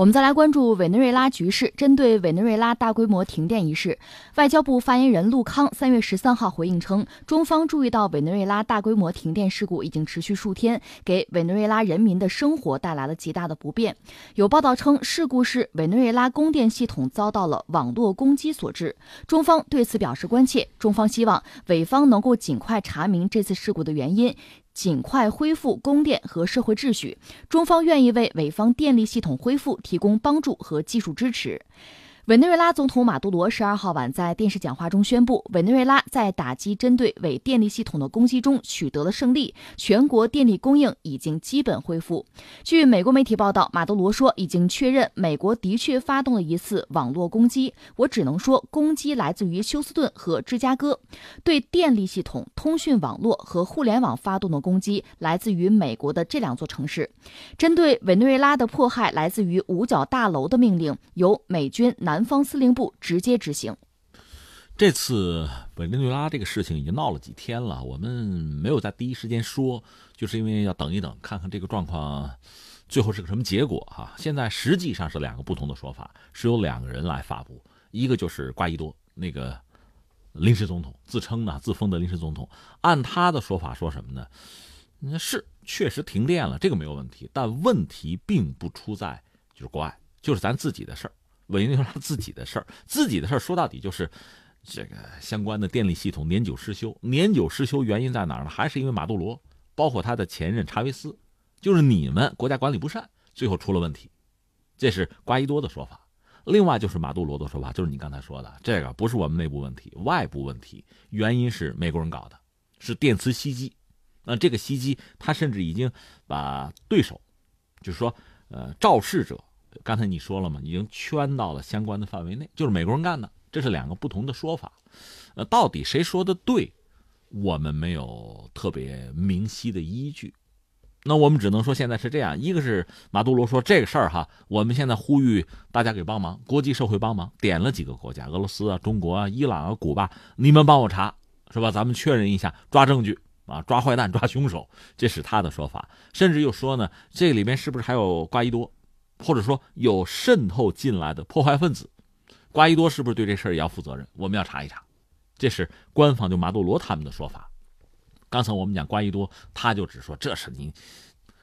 我们再来关注委内瑞拉局势。针对委内瑞拉大规模停电一事，外交部发言人陆康三月十三号回应称，中方注意到委内瑞拉大规模停电事故已经持续数天，给委内瑞拉人民的生活带来了极大的不便。有报道称，事故是委内瑞拉供电系统遭到了网络攻击所致。中方对此表示关切，中方希望委方能够尽快查明这次事故的原因。尽快恢复供电和社会秩序，中方愿意为美方电力系统恢复提供帮助和技术支持。委内瑞拉总统马杜罗十二号晚在电视讲话中宣布，委内瑞拉在打击针对伪电力系统的攻击中取得了胜利，全国电力供应已经基本恢复。据美国媒体报道，马杜罗说已经确认美国的确发动了一次网络攻击，我只能说攻击来自于休斯顿和芝加哥。对电力系统、通讯网络和互联网发动的攻击来自于美国的这两座城市。针对委内瑞拉的迫害来自于五角大楼的命令，由美军南。南方司令部直接执行。这次委内瑞拉这个事情已经闹了几天了，我们没有在第一时间说，就是因为要等一等，看看这个状况最后是个什么结果哈。现在实际上是两个不同的说法，是由两个人来发布，一个就是瓜伊多那个临时总统，自称呢自封的临时总统，按他的说法说什么呢？那是确实停电了，这个没有问题，但问题并不出在就是国外，就是咱自己的事儿。委内瑞拉自己的事儿，自己的事儿说到底就是这个相关的电力系统年久失修。年久失修原因在哪儿呢？还是因为马杜罗，包括他的前任查韦斯，就是你们国家管理不善，最后出了问题。这是瓜伊多的说法。另外就是马杜罗的说法，就是你刚才说的，这个不是我们内部问题，外部问题，原因是美国人搞的，是电磁袭击。那这个袭击，他甚至已经把对手，就是说，呃，肇事者。刚才你说了嘛，已经圈到了相关的范围内，就是美国人干的，这是两个不同的说法。呃，到底谁说的对，我们没有特别明晰的依据。那我们只能说现在是这样：一个是马杜罗说这个事儿哈，我们现在呼吁大家给帮忙，国际社会帮忙，点了几个国家，俄罗斯啊、中国啊、伊朗啊、古巴，你们帮我查，是吧？咱们确认一下，抓证据啊，抓坏蛋，抓凶手，这是他的说法。甚至又说呢，这里面是不是还有瓜伊多？或者说有渗透进来的破坏分子，瓜伊多是不是对这事儿也要负责任？我们要查一查，这是官方就马杜罗他们的说法。刚才我们讲瓜伊多，他就只说这是你，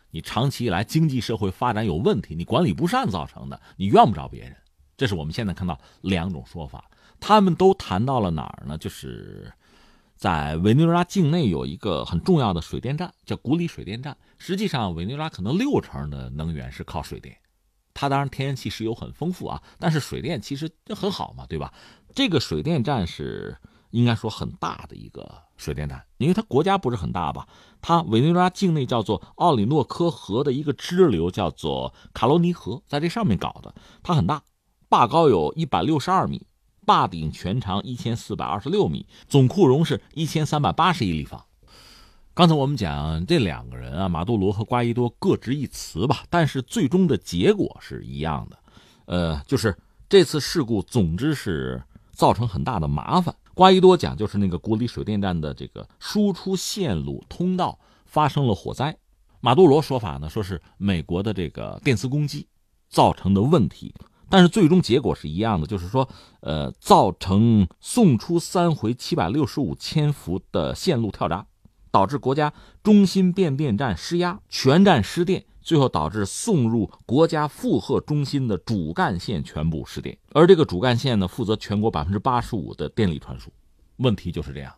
你长期以来经济社会发展有问题，你管理不善造成的，你怨不着别人。这是我们现在看到两种说法，他们都谈到了哪儿呢？就是在委内瑞拉境内有一个很重要的水电站，叫古里水电站。实际上，委内瑞拉可能六成的能源是靠水电。它当然天然气石油很丰富啊，但是水电其实就很好嘛，对吧？这个水电站是应该说很大的一个水电站，因为它国家不是很大吧？它委内瑞拉境内叫做奥里诺科河的一个支流叫做卡罗尼河，在这上面搞的，它很大，坝高有一百六十二米，坝顶全长一千四百二十六米，总库容是一千三百八十亿立方。刚才我们讲这两个人啊，马杜罗和瓜伊多各执一词吧，但是最终的结果是一样的，呃，就是这次事故总之是造成很大的麻烦。瓜伊多讲就是那个古里水电站的这个输出线路通道发生了火灾，马杜罗说法呢说是美国的这个电磁攻击造成的问题，但是最终结果是一样的，就是说呃造成送出三回七百六十五千伏的线路跳闸。导致国家中心变电站失压，全站失电，最后导致送入国家负荷中心的主干线全部失电。而这个主干线呢，负责全国百分之八十五的电力传输。问题就是这样，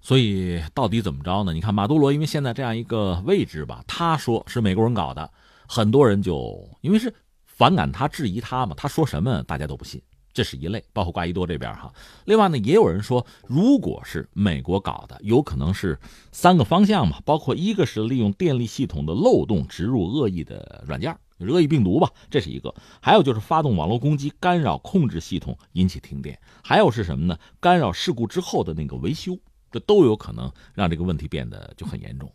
所以到底怎么着呢？你看马杜罗，因为现在这样一个位置吧，他说是美国人搞的，很多人就因为是反感他、质疑他嘛，他说什么大家都不信。这是一类，包括瓜伊多这边哈。另外呢，也有人说，如果是美国搞的，有可能是三个方向嘛，包括一个是利用电力系统的漏洞植入恶意的软件，恶意病毒吧，这是一个；还有就是发动网络攻击，干扰控制系统，引起停电；还有是什么呢？干扰事故之后的那个维修，这都有可能让这个问题变得就很严重。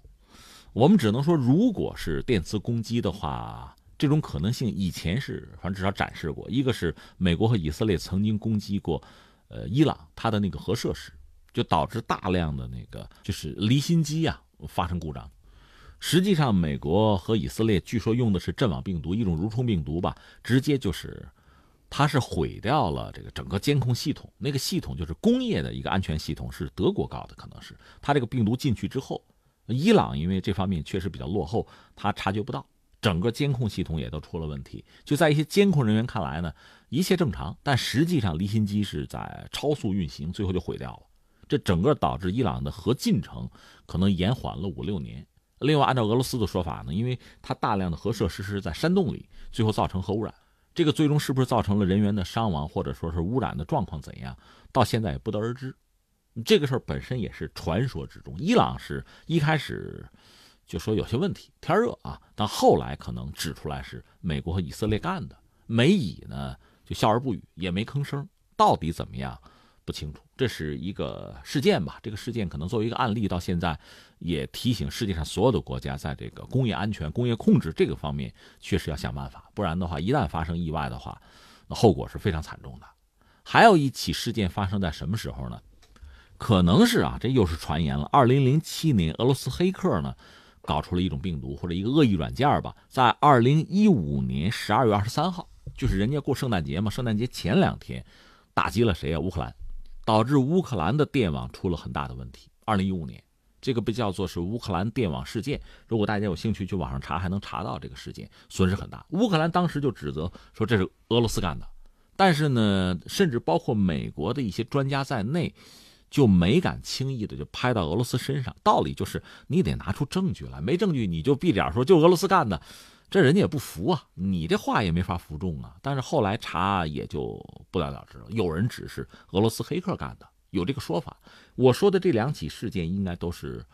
我们只能说，如果是电磁攻击的话。这种可能性以前是，反正至少展示过。一个是美国和以色列曾经攻击过，呃，伊朗它的那个核设施，就导致大量的那个就是离心机啊发生故障。实际上，美国和以色列据说用的是阵网病毒，一种蠕虫病毒吧，直接就是，它是毁掉了这个整个监控系统。那个系统就是工业的一个安全系统，是德国搞的，可能是它这个病毒进去之后，伊朗因为这方面确实比较落后，他察觉不到，整个监控系统也都出了问题。就在一些监控人员看来呢，一切正常，但实际上离心机是在超速运行，最后就毁掉了。这整个导致伊朗的核进程可能延缓了五六年。另外，按照俄罗斯的说法呢，因为它大量的核设施是在山洞里，最后造成核污染，这个最终是不是造成了人员的伤亡，或者说是污染的状况怎样，到现在也不得而知。这个事儿本身也是传说之中。伊朗是一开始就说有些问题，天热啊，但后来可能指出来是美国和以色列干的。美以呢就笑而不语，也没吭声。到底怎么样？不清楚，这是一个事件吧？这个事件可能作为一个案例，到现在也提醒世界上所有的国家，在这个工业安全、工业控制这个方面，确实要想办法，不然的话，一旦发生意外的话，那后果是非常惨重的。还有一起事件发生在什么时候呢？可能是啊，这又是传言了。二零零七年，俄罗斯黑客呢搞出了一种病毒或者一个恶意软件吧，在二零一五年十二月二十三号，就是人家过圣诞节嘛，圣诞节前两天，打击了谁啊？乌克兰。导致乌克兰的电网出了很大的问题。二零一五年，这个被叫做是乌克兰电网事件。如果大家有兴趣去网上查，还能查到这个事件，损失很大。乌克兰当时就指责说这是俄罗斯干的，但是呢，甚至包括美国的一些专家在内，就没敢轻易的就拍到俄罗斯身上。道理就是你得拿出证据来，没证据你就闭脸说就俄罗斯干的。这人家也不服啊，你这话也没法服众啊。但是后来查也就不了了之了。有人指是俄罗斯黑客干的，有这个说法。我说的这两起事件，应该都是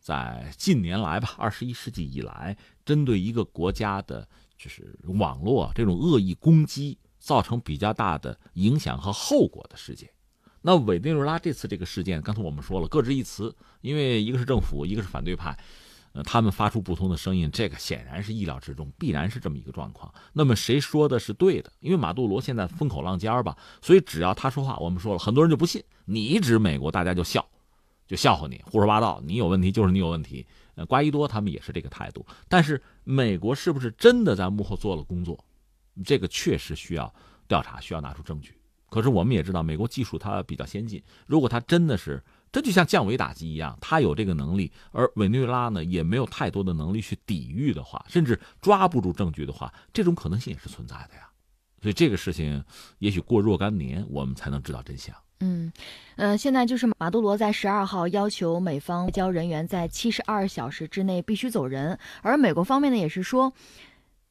在近年来吧，二十一世纪以来，针对一个国家的，就是网络这种恶意攻击，造成比较大的影响和后果的事件。那委内瑞拉这次这个事件，刚才我们说了，各执一词，因为一个是政府，一个是反对派。呃他们发出不同的声音，这个显然是意料之中，必然是这么一个状况。那么谁说的是对的？因为马杜罗现在风口浪尖吧，所以只要他说话，我们说了很多人就不信。你一指美国，大家就笑，就笑话你，胡说八道。你有问题就是你有问题。呃，瓜伊多他们也是这个态度。但是美国是不是真的在幕后做了工作？这个确实需要调查，需要拿出证据。可是我们也知道，美国技术它比较先进，如果它真的是。这就像降维打击一样，它有这个能力，而委内瑞拉呢也没有太多的能力去抵御的话，甚至抓不住证据的话，这种可能性也是存在的呀。所以这个事情也许过若干年我们才能知道真相。嗯，呃，现在就是马杜罗在十二号要求美方外交人员在七十二小时之内必须走人，而美国方面呢也是说。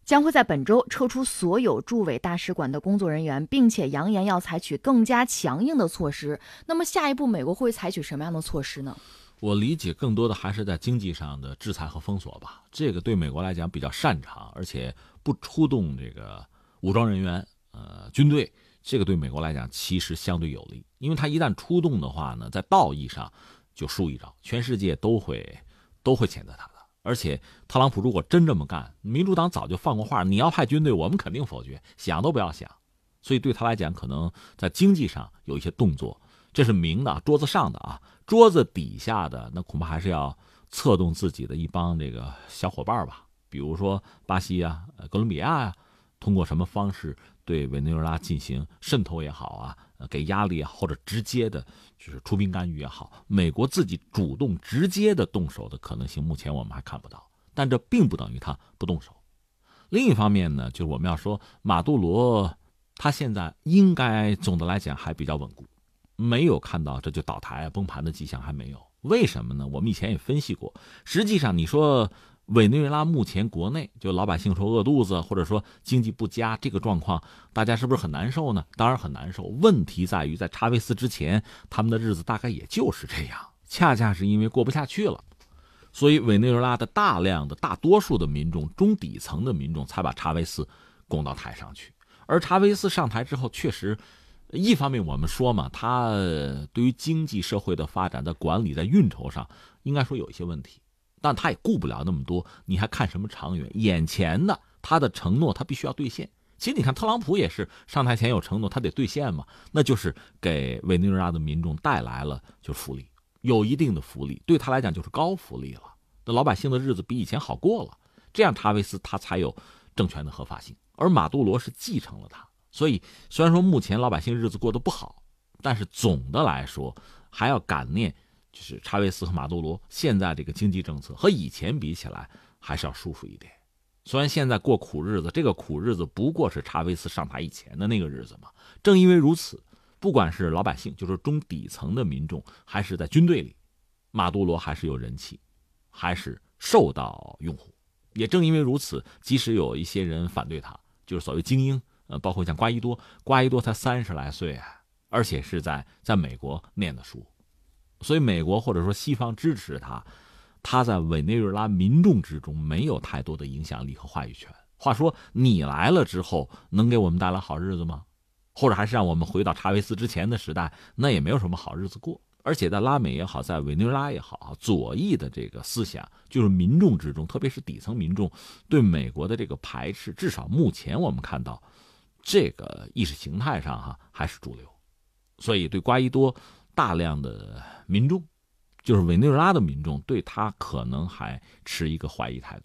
将会在本周撤出所有驻委大使馆的工作人员，并且扬言要采取更加强硬的措施。那么下一步美国会采取什么样的措施呢？我理解更多的还是在经济上的制裁和封锁吧。这个对美国来讲比较擅长，而且不出动这个武装人员，呃，军队，这个对美国来讲其实相对有利，因为他一旦出动的话呢，在道义上就输一招，全世界都会都会谴责他。而且，特朗普如果真这么干，民主党早就放过话，你要派军队，我们肯定否决，想都不要想。所以对他来讲，可能在经济上有一些动作，这是明的，桌子上的啊，桌子底下的那恐怕还是要策动自己的一帮这个小伙伴吧，比如说巴西啊、哥伦比亚呀，通过什么方式对委内瑞拉进行渗透也好啊。给压力啊，或者直接的，就是出兵干预也好，美国自己主动直接的动手的可能性，目前我们还看不到。但这并不等于他不动手。另一方面呢，就是我们要说，马杜罗他现在应该总的来讲还比较稳固，没有看到这就倒台、崩盘的迹象，还没有。为什么呢？我们以前也分析过，实际上你说。委内瑞拉目前国内就老百姓说饿肚子，或者说经济不佳这个状况，大家是不是很难受呢？当然很难受。问题在于在查韦斯之前，他们的日子大概也就是这样。恰恰是因为过不下去了，所以委内瑞拉的大量的大多数的民众，中底层的民众才把查韦斯拱到台上去。而查韦斯上台之后，确实，一方面我们说嘛，他对于经济社会的发展的管理，在运筹上应该说有一些问题。但他也顾不了那么多，你还看什么长远？眼前的他的承诺，他必须要兑现。其实你看，特朗普也是上台前有承诺，他得兑现嘛。那就是给委内瑞拉的民众带来了就福利，有一定的福利，对他来讲就是高福利了。那老百姓的日子比以前好过了，这样查韦斯他才有政权的合法性。而马杜罗是继承了他，所以虽然说目前老百姓日子过得不好，但是总的来说还要感念，就是查韦斯和马杜罗现在这个经济政策和以前比起来还是要舒服一点。虽然现在过苦日子，这个苦日子不过是查韦斯上台以前的那个日子嘛。正因为如此，不管是老百姓，就是中底层的民众，还是在军队里，马杜罗还是有人气，还是受到拥护。也正因为如此，即使有一些人反对他，就是所谓精英，呃，包括像瓜伊多，瓜伊多才三十来岁啊，而且是在在美国念的书，所以美国或者说西方支持他。他在委内瑞拉民众之中没有太多的影响力和话语权。话说，你来了之后，能给我们带来好日子吗？或者还是让我们回到查韦斯之前的时代，那也没有什么好日子过。而且在拉美也好，在委内瑞拉也好，左翼的这个思想，就是民众之中，特别是底层民众对美国的这个排斥，至少目前我们看到，这个意识形态上哈还是主流。所以，对瓜伊多大量的民众。就是委内瑞拉的民众对他可能还持一个怀疑态度。